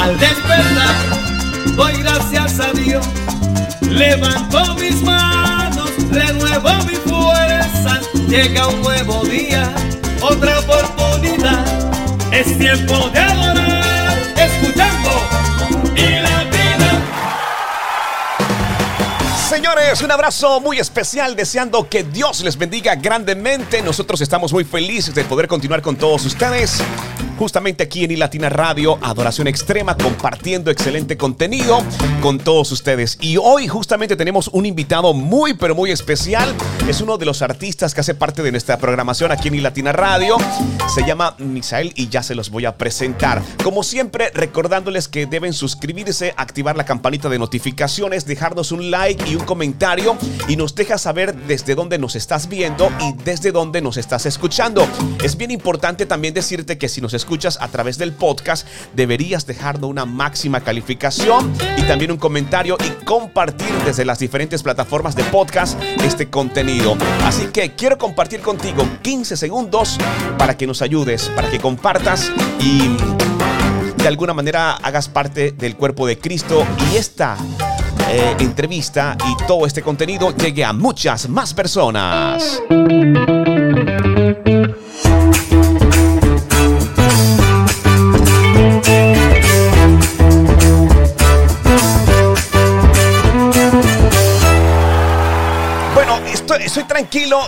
Al despertar, doy gracias a Dios. Levanto mis manos, renuevo mi fuerza. Llega un nuevo día, otra oportunidad. Es tiempo de adorar, escuchando y la. Señores, un abrazo muy especial, deseando que Dios les bendiga grandemente. Nosotros estamos muy felices de poder continuar con todos ustedes justamente aquí en iLatina Radio, Adoración Extrema, compartiendo excelente contenido con todos ustedes. Y hoy justamente tenemos un invitado muy, pero muy especial. Es uno de los artistas que hace parte de nuestra programación aquí en iLatina Radio. Se llama Misael y ya se los voy a presentar. Como siempre, recordándoles que deben suscribirse, activar la campanita de notificaciones, dejarnos un like y un comentario y nos deja saber desde dónde nos estás viendo y desde dónde nos estás escuchando. Es bien importante también decirte que si nos escuchas escuchas a través del podcast, deberías dejarnos una máxima calificación y también un comentario y compartir desde las diferentes plataformas de podcast este contenido. Así que quiero compartir contigo 15 segundos para que nos ayudes, para que compartas y de alguna manera hagas parte del cuerpo de Cristo y esta eh, entrevista y todo este contenido llegue a muchas más personas.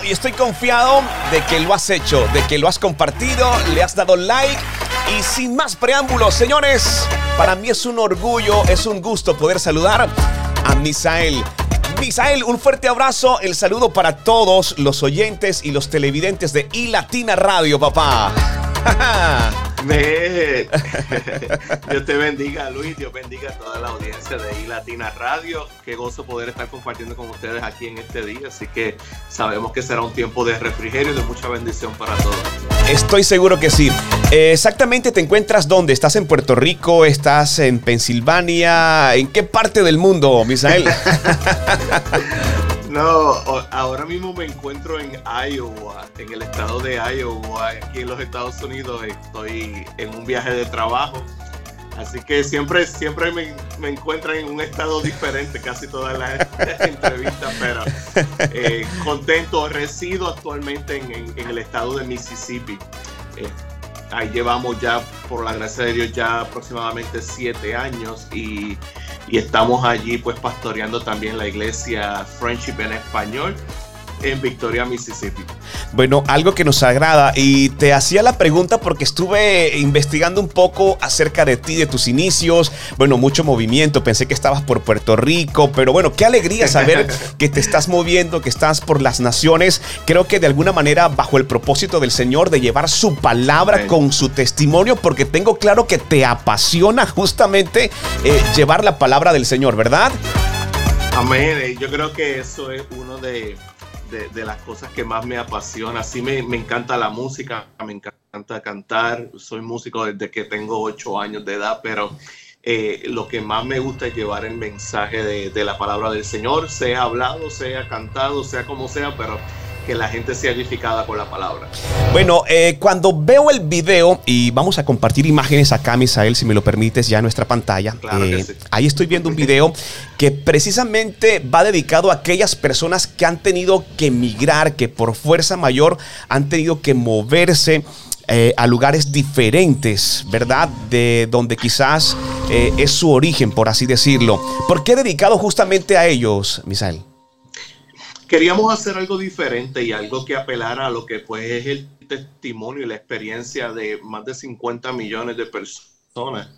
Y estoy confiado de que lo has hecho, de que lo has compartido, le has dado like. Y sin más preámbulos, señores, para mí es un orgullo, es un gusto poder saludar a Misael. Misael, un fuerte abrazo, el saludo para todos los oyentes y los televidentes de iLatina Radio, papá. Me... Dios te bendiga, Luis. Dios bendiga a toda la audiencia de iLatina Radio. Qué gozo poder estar compartiendo con ustedes aquí en este día. Así que sabemos que será un tiempo de refrigerio y de mucha bendición para todos. Estoy seguro que sí. exactamente te encuentras dónde? ¿Estás en Puerto Rico? ¿Estás en Pensilvania? ¿En qué parte del mundo, Misael? No, ahora mismo me encuentro en Iowa, en el estado de Iowa, aquí en los Estados Unidos. Estoy en un viaje de trabajo. Así que siempre, siempre me, me encuentro en un estado diferente casi todas las entrevistas, pero eh, contento. Resido actualmente en, el estado de Mississippi. Ahí llevamos ya, por la gracia de Dios, ya aproximadamente siete años y y estamos allí pues pastoreando también la iglesia Friendship en español en Victoria, Mississippi. Bueno, algo que nos agrada y te hacía la pregunta porque estuve investigando un poco acerca de ti, de tus inicios, bueno, mucho movimiento, pensé que estabas por Puerto Rico, pero bueno, qué alegría saber que te estás moviendo, que estás por las naciones, creo que de alguna manera bajo el propósito del Señor de llevar su palabra con su testimonio, porque tengo claro que te apasiona justamente eh, llevar la palabra del Señor, ¿verdad? Amén, yo creo que eso es uno de de, las cosas que más me apasiona. Sí me, me, encanta la música, me encanta cantar. Soy músico desde que tengo ocho años de edad, pero eh, lo que más me gusta es llevar el mensaje de, de la palabra del Señor, sea hablado, sea cantado, sea como sea, pero que la gente sea edificada por la palabra. Bueno, eh, cuando veo el video, y vamos a compartir imágenes acá, Misael, si me lo permites, ya en nuestra pantalla. Eh, ahí estoy viendo un video que precisamente va dedicado a aquellas personas que han tenido que emigrar, que por fuerza mayor han tenido que moverse. Eh, a lugares diferentes, ¿verdad? De donde quizás es su origen, por así decirlo. ¿Por qué dedicado justamente a ellos, Misael? Queríamos hacer algo diferente y algo que apelara a lo que pues es el testimonio y la experiencia de más de 50 millones de personas.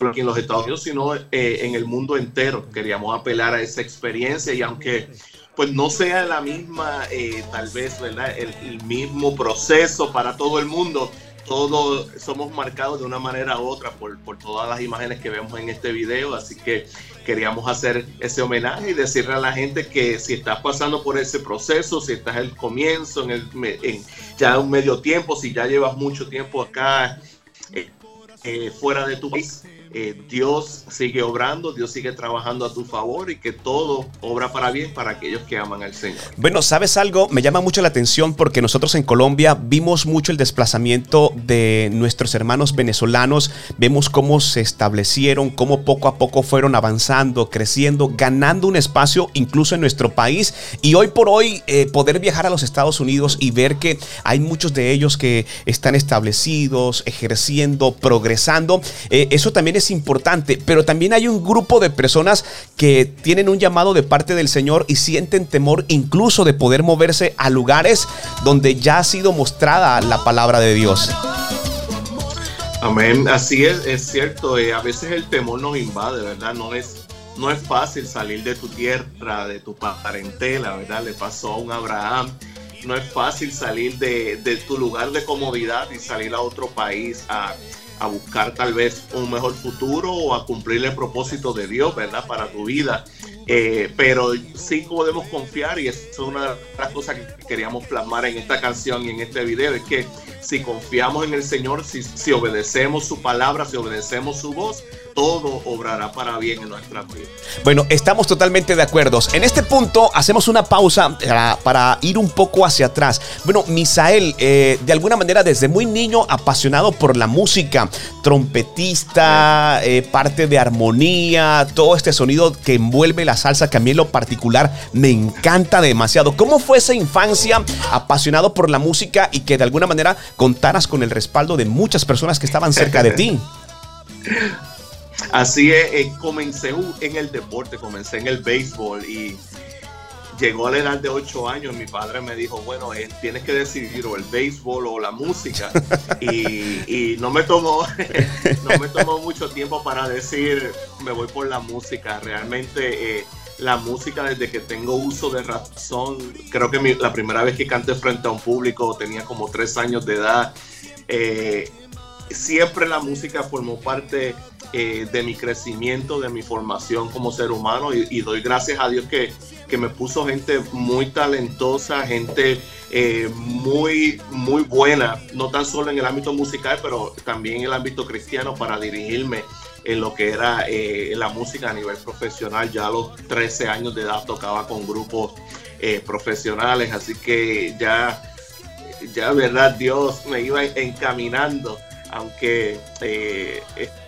Aquí en los Estados Unidos, sino eh, en el mundo entero. Queríamos apelar a esa experiencia y aunque pues no sea la misma, eh, tal vez, ¿verdad? el, mismo proceso para todo el mundo, todos somos marcados de una manera u otra por, por, todas las imágenes que vemos en este video, así que queríamos hacer ese homenaje y decirle a la gente que si estás pasando por ese proceso, si estás en el comienzo, en, el, en ya un medio tiempo, si ya llevas mucho tiempo acá eh, eh, fuera de tu país, eh, Dios sigue obrando, Dios sigue trabajando a tu favor y que todo obra para bien para aquellos que aman al Señor. Bueno, ¿sabes algo? Me llama mucho la atención porque nosotros en Colombia vimos mucho el desplazamiento de nuestros hermanos venezolanos, vemos cómo se establecieron, cómo poco a poco fueron avanzando, creciendo, ganando un espacio incluso en nuestro país y hoy por hoy eh, poder viajar a los Estados Unidos y ver que hay muchos de ellos que están establecidos, ejerciendo, progresando, eh, eso también es importante, pero también hay un grupo de personas que tienen un llamado de parte del Señor y sienten temor incluso de poder moverse a lugares donde ya ha sido mostrada la palabra de Dios. Amén, así es, es cierto, eh, a veces el temor nos invade, ¿verdad? No es, no es fácil salir de tu tierra, de tu parentela, ¿verdad? Le pasó a un Abraham. No es fácil salir de, de tu lugar de comodidad y salir a otro país a, a buscar tal vez un mejor futuro o a cumplir el propósito de Dios, ¿verdad? Para tu vida. Eh, pero sí podemos confiar y es una de las cosas que queríamos plasmar en esta canción y en este video, es que si confiamos en el Señor, si, si obedecemos su palabra, si obedecemos su voz, todo obrará para bien en nuestra vida. Bueno, estamos totalmente de acuerdo. En este punto hacemos una pausa para, ir un poco hacia atrás. Bueno, Misael, eh, de alguna manera desde muy niño apasionado por la música, trompetista, eh, parte de armonía, todo este sonido que envuelve la salsa que a mí en lo particular me encanta demasiado. ¿Cómo fue esa infancia apasionado por la música y que de alguna manera contaras con el respaldo de muchas personas que estaban cerca de ti? Así es, eh, comencé en el deporte, comencé en el béisbol y llegó a la edad de 8 años, mi padre me dijo, bueno, eh, tienes que decidir o el béisbol o la música. y, no, me tomó, no me tomó mucho tiempo para decir, me voy por la música. Realmente eh, la música desde que tengo uso de razón, creo que la primera vez que canté frente a un público tenía como 3 años de edad. siempre la música formó parte eh, de mi crecimiento, de mi formación como ser humano y, doy gracias a Dios que, que, me puso gente muy talentosa, gente eh, muy, muy buena, no tan solo en el ámbito musical, pero también en el ámbito cristiano para dirigirme en lo que era eh, la música a nivel profesional. Ya a los 13 años de edad tocaba con grupos profesionales, así que ya, ya, verdad, Dios me iba encaminando aunque eh,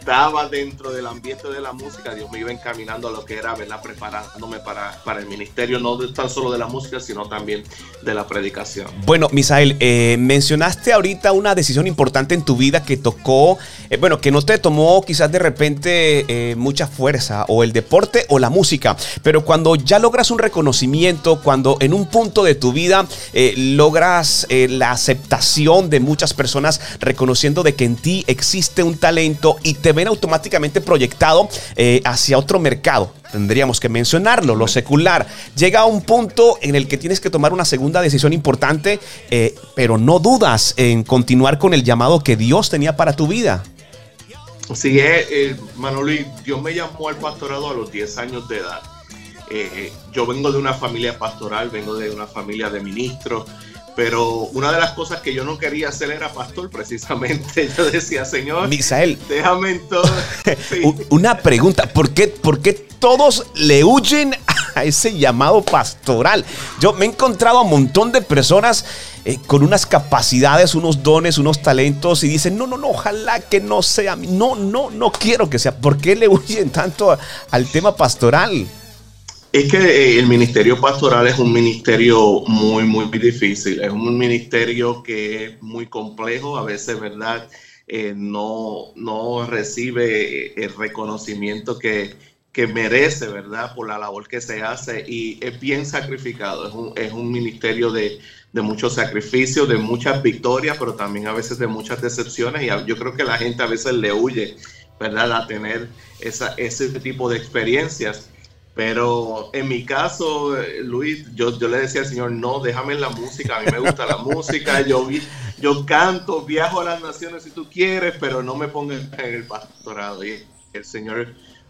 estaba dentro del ambiente de la música, Dios me iba encaminando a lo que era, ¿verdad? Preparándome para, para el ministerio, no tan solo de la música, sino también de la predicación. Bueno, Misael, eh, mencionaste ahorita una decisión importante en tu vida que tocó, eh, bueno, que no te tomó quizás de repente mucha fuerza, o el deporte o la música, pero cuando ya logras un reconocimiento, cuando en un punto de tu vida logras la aceptación de muchas personas reconociendo de que en ti existe un talento y te ven automáticamente proyectado eh, hacia otro mercado. Tendríamos que mencionarlo, lo secular. Llega a un punto en el que tienes que tomar una segunda decisión importante, eh, pero no dudas en continuar con el llamado que Dios tenía para tu vida. Sí, es, eh, Manoli, Dios me llamó al pastorado a los 10 años de edad. yo vengo de una familia pastoral, vengo de una familia de ministros, pero una de las cosas que yo no quería hacer era pastor, precisamente. Yo decía, Señor, Misael, déjame en todo. Una pregunta, ¿por qué, ¿por qué todos le huyen a ese llamado pastoral? Yo me he encontrado a un montón de personas eh, con unas capacidades, unos dones, unos talentos y dicen, no, no, no, ojalá que no sea, no, no, no quiero que sea. ¿Por qué le huyen tanto al tema pastoral? Es que eh, el ministerio pastoral es un ministerio muy, muy difícil. Es un ministerio que es muy complejo, a veces, ¿verdad? Eh, no, no recibe el reconocimiento que, que, merece, ¿verdad? Por la labor que se hace y es bien sacrificado. Es un, es un ministerio de, de muchos sacrificios, de muchas victorias, pero también a veces de muchas decepciones y yo creo que la gente a veces le huye, ¿verdad? A tener esa, ese tipo de experiencias. Pero en mi caso, Luis, yo, yo le decía al Señor, no, déjame en la música, a mí me gusta la música, yo, yo canto, viajo a las naciones si tú quieres, pero no me pongas en el pastorado. Y el Señor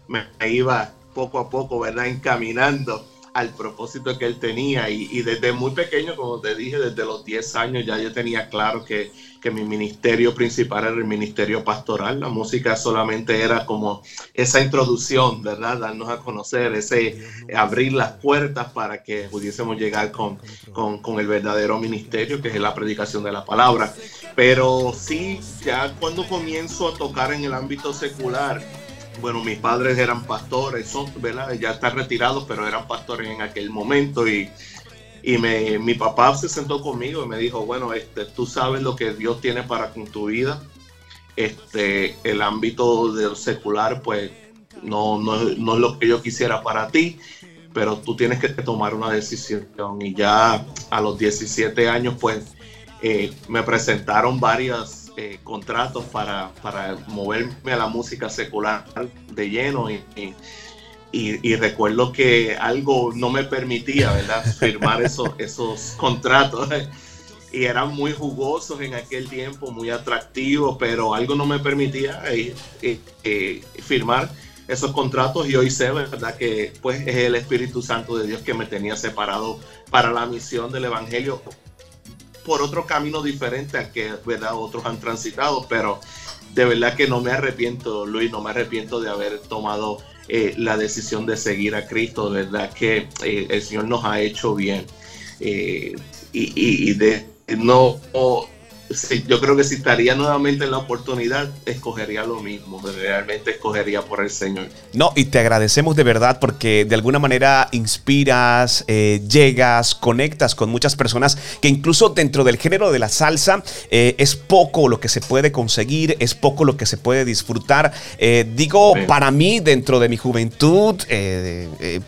me iba poco a poco, ¿verdad?, encaminando al propósito que él tenía. Y, desde muy pequeño, como te dije, desde los 10 años ya yo tenía claro que, que, mi ministerio principal era el ministerio pastoral. La música solamente era como esa introducción, ¿verdad? Darnos a conocer, ese abrir las puertas para que pudiésemos llegar con, con, con el verdadero ministerio, que es la predicación de la palabra. Pero sí, ya cuando comienzo a tocar en el ámbito secular, bueno, mis padres eran pastores, ¿verdad? Ya están retirados, pero eran pastores en aquel momento y, y me, mi papá se sentó conmigo y me dijo, bueno, este, tú sabes lo que Dios tiene para con tu vida. Este, el ámbito del secular, pues, no, no, no es lo que yo quisiera para ti, pero tú tienes que tomar una decisión. Y ya a los 17 años, pues, eh, me presentaron varias eh, contratos para, para, moverme a la música secular de lleno y, y, recuerdo que algo no me permitía, ¿verdad? Firmar esos, esos contratos y eran muy jugosos en aquel tiempo, muy atractivos, pero algo no me permitía eh, eh, firmar esos contratos y hoy sé, ¿verdad? Que pues es el Espíritu Santo de Dios que me tenía separado para la misión del Evangelio por otro camino diferente al que ¿verdad? otros han transitado, pero de verdad que no me arrepiento, Luis, no me arrepiento de haber tomado eh, la decisión de seguir a Cristo, de verdad que eh, el Señor nos ha hecho bien. Eh, y, de no yo creo que si estaría nuevamente en la oportunidad, escogería lo mismo, realmente escogería por el Señor. No, y te agradecemos de verdad porque de alguna manera inspiras, eh, llegas, conectas con muchas personas que incluso dentro del género de la salsa eh, es poco lo que se puede conseguir, es poco lo que se puede disfrutar. Eh, digo, para mí, dentro de mi juventud,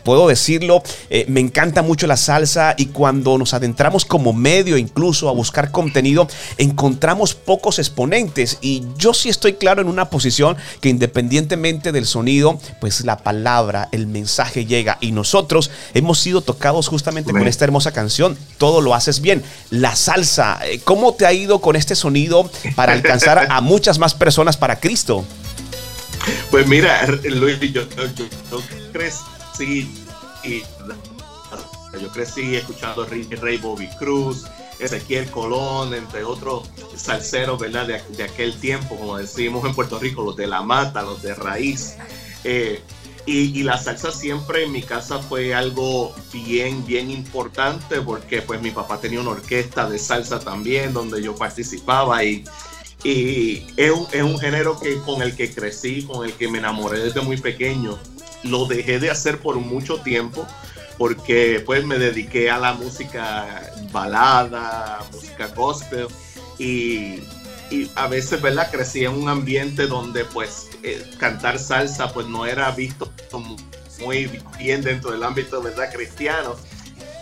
puedo decirlo, me encanta mucho la salsa y cuando nos adentramos como medio incluso a buscar contenido, en encontramos pocos exponentes y yo sí estoy claro en una posición que independientemente del sonido, pues la palabra, el mensaje llega y nosotros hemos sido tocados justamente con esta hermosa canción, todo lo haces bien. La salsa, eh, ¿cómo te ha ido con este sonido para alcanzar a muchas más personas para Cristo? Pues mira, Luis, yo, yo, crecí y yo crecí escuchando Rey Bobby Cruz, Ezequiel Colón, entre otros salseros, ¿verdad? De, aquel tiempo, como decimos en Puerto Rico, los de la mata, los de raíz. Eh, y, la salsa siempre en mi casa fue algo bien, bien importante porque pues mi papá tenía una orquesta de salsa también donde yo participaba y, y es, un, es un género que, con el que crecí, con el que me enamoré desde muy pequeño. Lo dejé de hacer por mucho tiempo porque pues me dediqué a la música balada, música gospel y, a veces, ¿verdad? Crecí en un ambiente donde pues eh, cantar salsa pues no era visto muy bien dentro del ámbito, ¿verdad? Cristiano.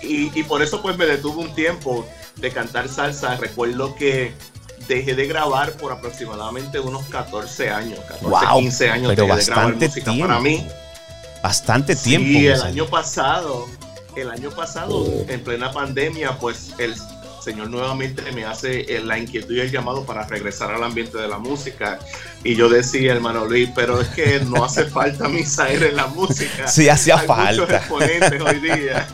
Y, por eso pues me detuve un tiempo de cantar salsa. Recuerdo que dejé de grabar por aproximadamente unos 14 años, 14, 15 años pero de grabar música para mí. Bastante tiempo. Y el año pasado, el año pasado, en plena pandemia, pues el Señor nuevamente me hace la inquietud y el llamado para regresar al ambiente de la música. Y yo decía, hermano Luis, pero es que no hace falta misa en la música. Sí, hacía falta. Muchos exponentes hoy día.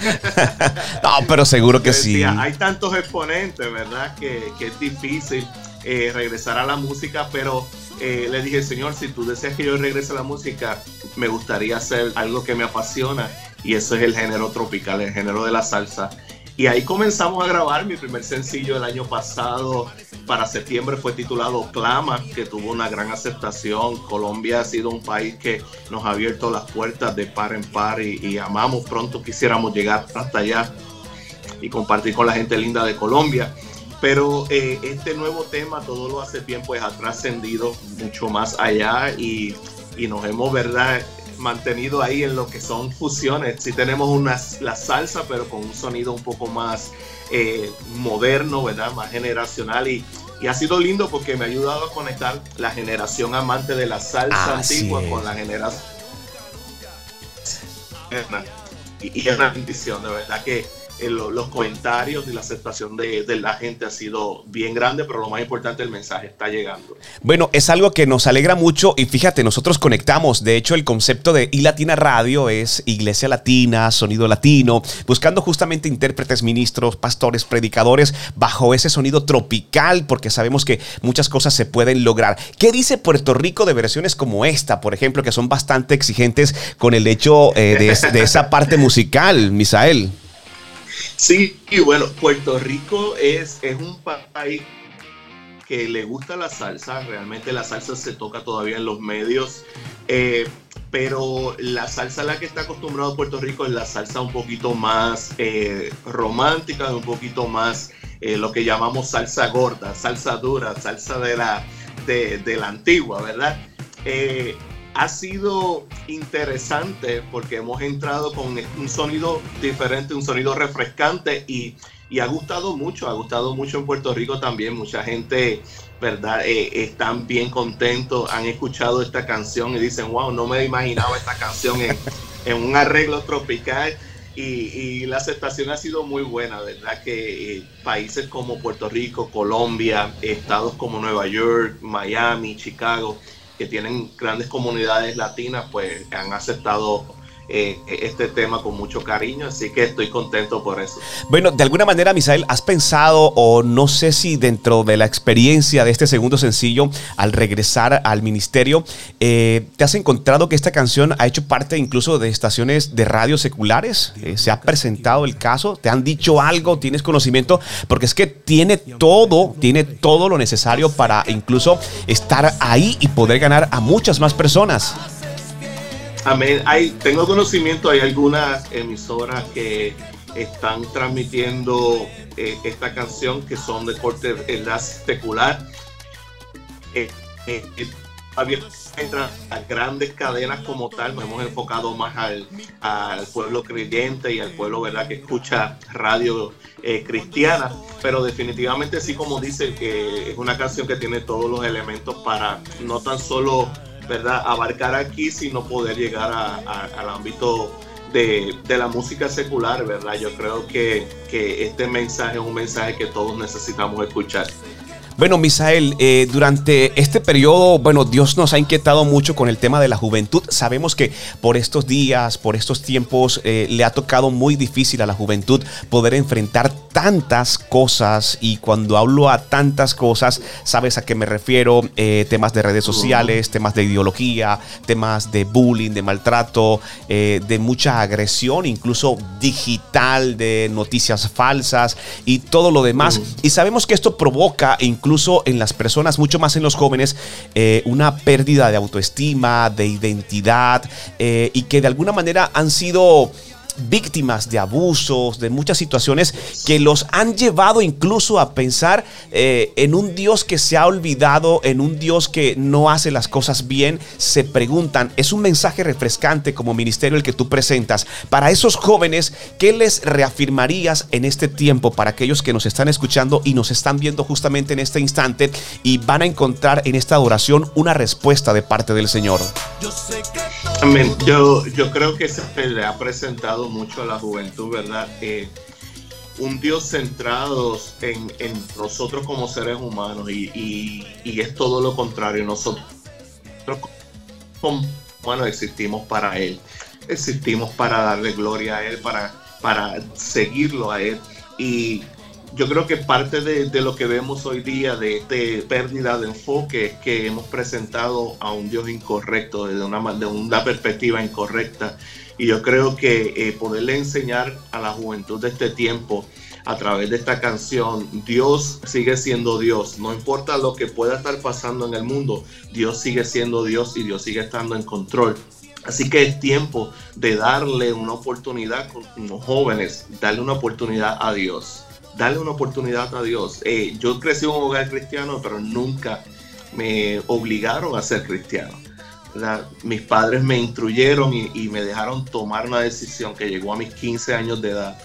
no, pero seguro que sí. Hay tantos exponentes, ¿verdad? Que, que es difícil eh, regresar a la música, pero eh, le dije, Señor, si tú deseas que yo regrese a la música, me gustaría hacer algo que me apasiona y eso es el género tropical, el género de la salsa. Y ahí comenzamos a grabar mi primer sencillo el año pasado, para septiembre fue titulado Clama, que tuvo una gran aceptación. Colombia ha sido un país que nos ha abierto las puertas de par en par y, amamos. Pronto quisiéramos llegar hasta allá y compartir con la gente linda de Colombia. Pero eh, este nuevo tema, todo lo hace bien, pues ha trascendido mucho más allá y, y nos hemos, ¿verdad? mantenido ahí en lo que son fusiones. Sí tenemos una, la salsa, pero con un sonido un poco más eh, moderno, ¿verdad? Más generacional y, y, ha sido lindo porque me ha ayudado a conectar la generación amante de la salsa antigua con la generación... Y, y es una bendición, de verdad que eh, los comentarios y la aceptación de, la gente ha sido bien grande, pero lo más importante, el mensaje está llegando. Bueno, es algo que nos alegra mucho y fíjate, nosotros conectamos, de hecho el concepto de iLatina Radio es Iglesia Latina, Sonido Latino, buscando justamente intérpretes, ministros, pastores, predicadores, bajo ese sonido tropical, porque sabemos que muchas cosas se pueden lograr. ¿Qué dice Puerto Rico de versiones como esta, por ejemplo, que son bastante exigentes con el hecho eh, de esa parte musical, Misael? Sí, y bueno, Puerto Rico es, es un país que le gusta la salsa, realmente la salsa se toca todavía en los medios, eh, pero la salsa a la que está acostumbrado Puerto Rico es la salsa un poquito más eh, romántica, un poquito más eh, lo que llamamos salsa gorda, salsa dura, salsa de la, de, de la antigua, ¿verdad? Ha sido interesante porque hemos entrado con un sonido diferente, un sonido refrescante y, ha gustado mucho, ha gustado mucho en Puerto Rico también. Mucha gente, ¿verdad? Eh, están bien contentos, han escuchado esta canción y dicen, wow, no me imaginaba esta canción en, un arreglo tropical. Y, la aceptación ha sido muy buena, ¿verdad? Que eh, países como Puerto Rico, Colombia, estados como Nueva York, Miami, Chicago, que tienen grandes comunidades latinas, pues han aceptado eh, este tema con mucho cariño, así que estoy contento por eso. Bueno, de alguna manera, Misael, ¿has pensado o no sé si dentro de la experiencia de este segundo sencillo, al regresar al ministerio, eh, te has encontrado que esta canción ha hecho parte incluso de estaciones de radio seculares? Eh, ¿Se ha presentado el caso? ¿Te han dicho algo? ¿Tienes conocimiento? Porque es que tiene todo, tiene todo lo necesario para incluso estar ahí y poder ganar a muchas más personas. Amén. Hay, tengo conocimiento, hay algunas emisoras que están transmitiendo eh, esta canción que son de corte la secular. Eh, eh, entran a grandes cadenas como tal, nos hemos enfocado más al, pueblo creyente y al pueblo verdad que escucha radio cristiana, pero definitivamente sí como dice que es una canción que tiene todos los elementos para no tan solo ¿verdad? abarcar aquí, sino poder llegar al ámbito de, la música secular, ¿verdad? Yo creo que, que este mensaje es un mensaje que todos necesitamos escuchar. Bueno, Misael, eh, durante este periodo, bueno, Dios nos ha inquietado mucho con el tema de la juventud. Sabemos que por estos días, por estos tiempos, eh, le ha tocado muy difícil a la juventud poder enfrentar tantas cosas. Y cuando hablo a tantas cosas, sabes a qué me refiero. Eh, temas de redes sociales, temas de ideología, temas de bullying, de maltrato, de mucha agresión, incluso digital, de noticias falsas y todo lo demás. Y sabemos que esto provoca incluso incluso en las personas, mucho más en los jóvenes, eh, una pérdida de autoestima, de identidad eh, y que de alguna manera han sido víctimas de abusos, de muchas situaciones que los han llevado incluso a pensar eh, en un Dios que se ha olvidado, en un Dios que no hace las cosas bien, se preguntan, es un mensaje refrescante como ministerio el que tú presentas. Para esos jóvenes, ¿qué les reafirmarías en este tiempo para aquellos que nos están escuchando y nos están viendo justamente en este instante y van a encontrar en esta oración una respuesta de parte del Señor? Amén. Yo, yo creo que se le ha presentado mucho a la juventud, ¿verdad? Eh, un Dios centrado en, nosotros como seres humanos y, es todo lo contrario. Nosotros como existimos para Él, existimos para darle gloria a Él, para, para seguirlo a Él. Y yo creo que parte de, lo que vemos hoy día de, esta pérdida de enfoque es que hemos presentado a un Dios incorrecto, desde una, de una perspectiva incorrecta. Y yo creo que eh, poderle enseñar a la juventud de este tiempo a través de esta canción, Dios sigue siendo Dios. No importa lo que pueda estar pasando en el mundo, Dios sigue siendo Dios y Dios sigue estando en control. Así que es tiempo de darle una oportunidad con los jóvenes, darle una oportunidad a Dios darle una oportunidad a Dios. Eh, yo crecí en un hogar cristiano, pero nunca me obligaron a ser cristiano. Mis padres me instruyeron y, me dejaron tomar una decisión que llegó a mis 15 años de edad.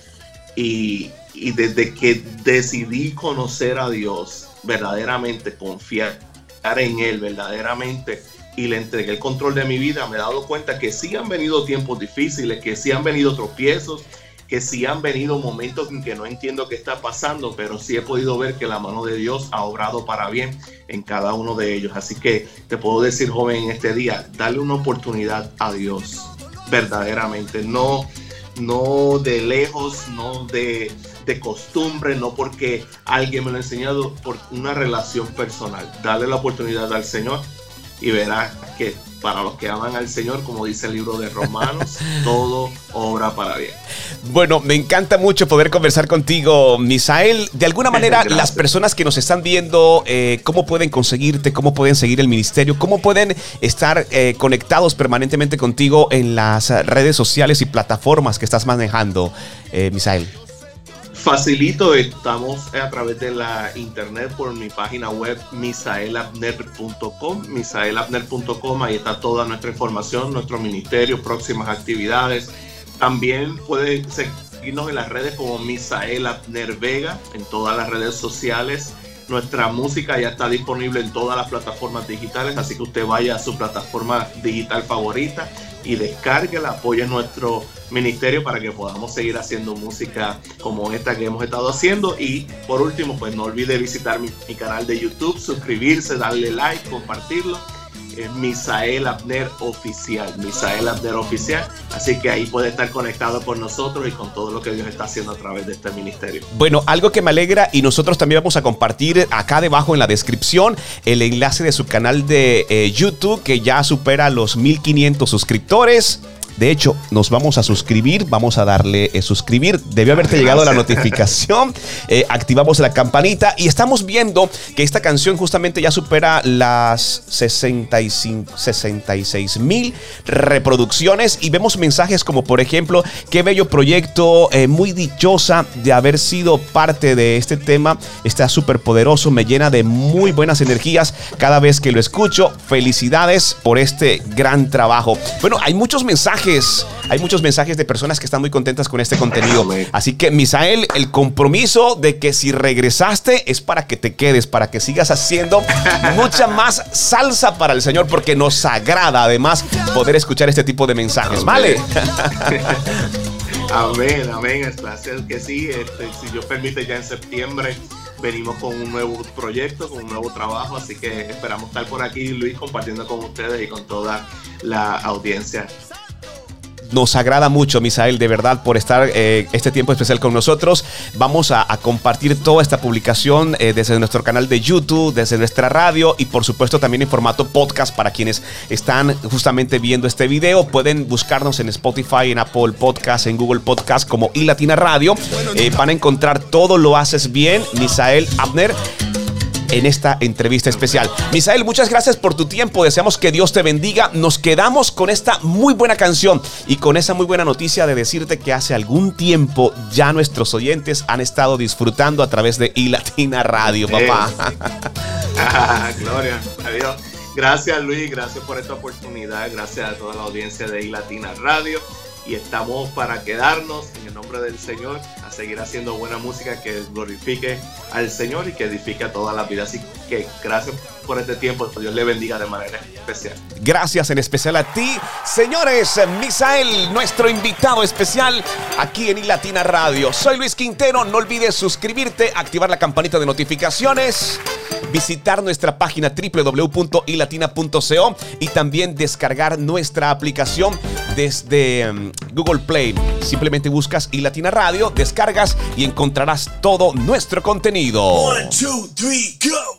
Y, y desde que decidí conocer a Dios, verdaderamente confiar en Él, verdaderamente, y le entregué el control de mi vida, me he dado cuenta que sí han venido tiempos difíciles, que sí han venido tropiezos, que sí han venido momentos en que no entiendo qué está pasando, pero sí he podido ver que la mano de Dios ha obrado para bien en cada uno de ellos. Así que te puedo decir, joven, en este día, dale una oportunidad a Dios, verdaderamente, no, no de lejos, no de, de costumbre, no porque alguien me lo ha enseñado, por una relación personal. Dale la oportunidad al Señor y verás que para los que aman al Señor, como dice el libro de Romanos, todo obra para bien. Bueno, me encanta mucho poder conversar contigo, Misael. De alguna manera, las personas que nos están viendo, eh, ¿cómo pueden conseguirte? ¿Cómo pueden seguir el ministerio? ¿Cómo pueden estar eh, conectados permanentemente contigo en las redes sociales y plataformas que estás manejando, eh, Misael? Facilito, estamos a través de la internet por mi página web misaelabner.com, misaelabner.com, ahí está toda nuestra información, nuestro ministerio, próximas actividades. También pueden seguirnos en las redes como Misael Abner Vega, en todas las redes sociales. Nuestra música ya está disponible en todas las plataformas digitales, así que usted vaya a su plataforma digital favorita y descárguela, apoye nuestro ministerio para que podamos seguir haciendo música como esta que hemos estado haciendo. Y por último, pues no olvide visitar mi, canal de YouTube, suscribirse, darle like, compartirlo. Es Misael Abner Oficial, Misael Abner Oficial. Así que ahí puede estar conectado con nosotros y con todo lo que Dios está haciendo a través de este ministerio. Bueno, algo que me alegra y nosotros también vamos a compartir acá debajo en la descripción el enlace de su canal de eh, YouTube que ya supera los 1500 suscriptores. De hecho, nos vamos a suscribir, vamos a darle eh, suscribir. Debió haberte llegado la notificación. Eh, activamos la campanita y estamos viendo que esta canción justamente ya supera las 65, 66 mil reproducciones y vemos mensajes como por ejemplo, qué bello proyecto, eh, muy dichosa de haber sido parte de este tema. Está súper poderoso, me llena de muy buenas energías cada vez que lo escucho. Felicidades por este gran trabajo. Bueno, hay muchos mensajes hay muchos mensajes de personas que están muy contentas con este contenido. Así que, Misael, el compromiso de que si regresaste es para que te quedes, para que sigas haciendo mucha más salsa para el Señor, porque nos agrada además poder escuchar este tipo de mensajes. ¿Vale? Amén, amén. Es placer que sí. Este, si Dios permite, ya en septiembre venimos con un nuevo proyecto, con un nuevo trabajo. Así que esperamos estar por aquí, Luis, compartiendo con ustedes y con toda la audiencia nos agrada mucho, Misael, de verdad, por estar eh, este tiempo especial con nosotros. Vamos a, compartir toda esta publicación eh, desde nuestro canal de YouTube, desde nuestra radio y por supuesto también en formato podcast para quienes están justamente viendo este video. Pueden buscarnos en Spotify, en Apple Podcast, en Google Podcast como y Latina Radio. Eh, van a encontrar todo lo haces bien, Misael Abner en esta entrevista especial. Misael, muchas gracias por tu tiempo. Deseamos que Dios te bendiga. Nos quedamos con esta muy buena canción y con esa muy buena noticia de decirte que hace algún tiempo ya nuestros oyentes han estado disfrutando a través de iLatina Radio, papá. gloria, adiós. Gracias Luis, gracias por esta oportunidad, gracias a toda la audiencia de iLatina Radio y estamos para quedarnos en el nombre del Señor, a seguir haciendo buena música que glorifique al Señor y que edifique a toda la vida. Así que gracias por este tiempo, Dios le bendiga de manera especial. Gracias en especial a ti, señores, Misael, nuestro invitado especial aquí en iLatina Radio. Soy Luis Quintero, no olvides suscribirte, activar la campanita de notificaciones visitar nuestra página www.ilatina.co y también descargar nuestra aplicación desde mm, Google Play. Simplemente buscas iLatina Radio, descargas y encontrarás todo nuestro contenido. One, two, three, go.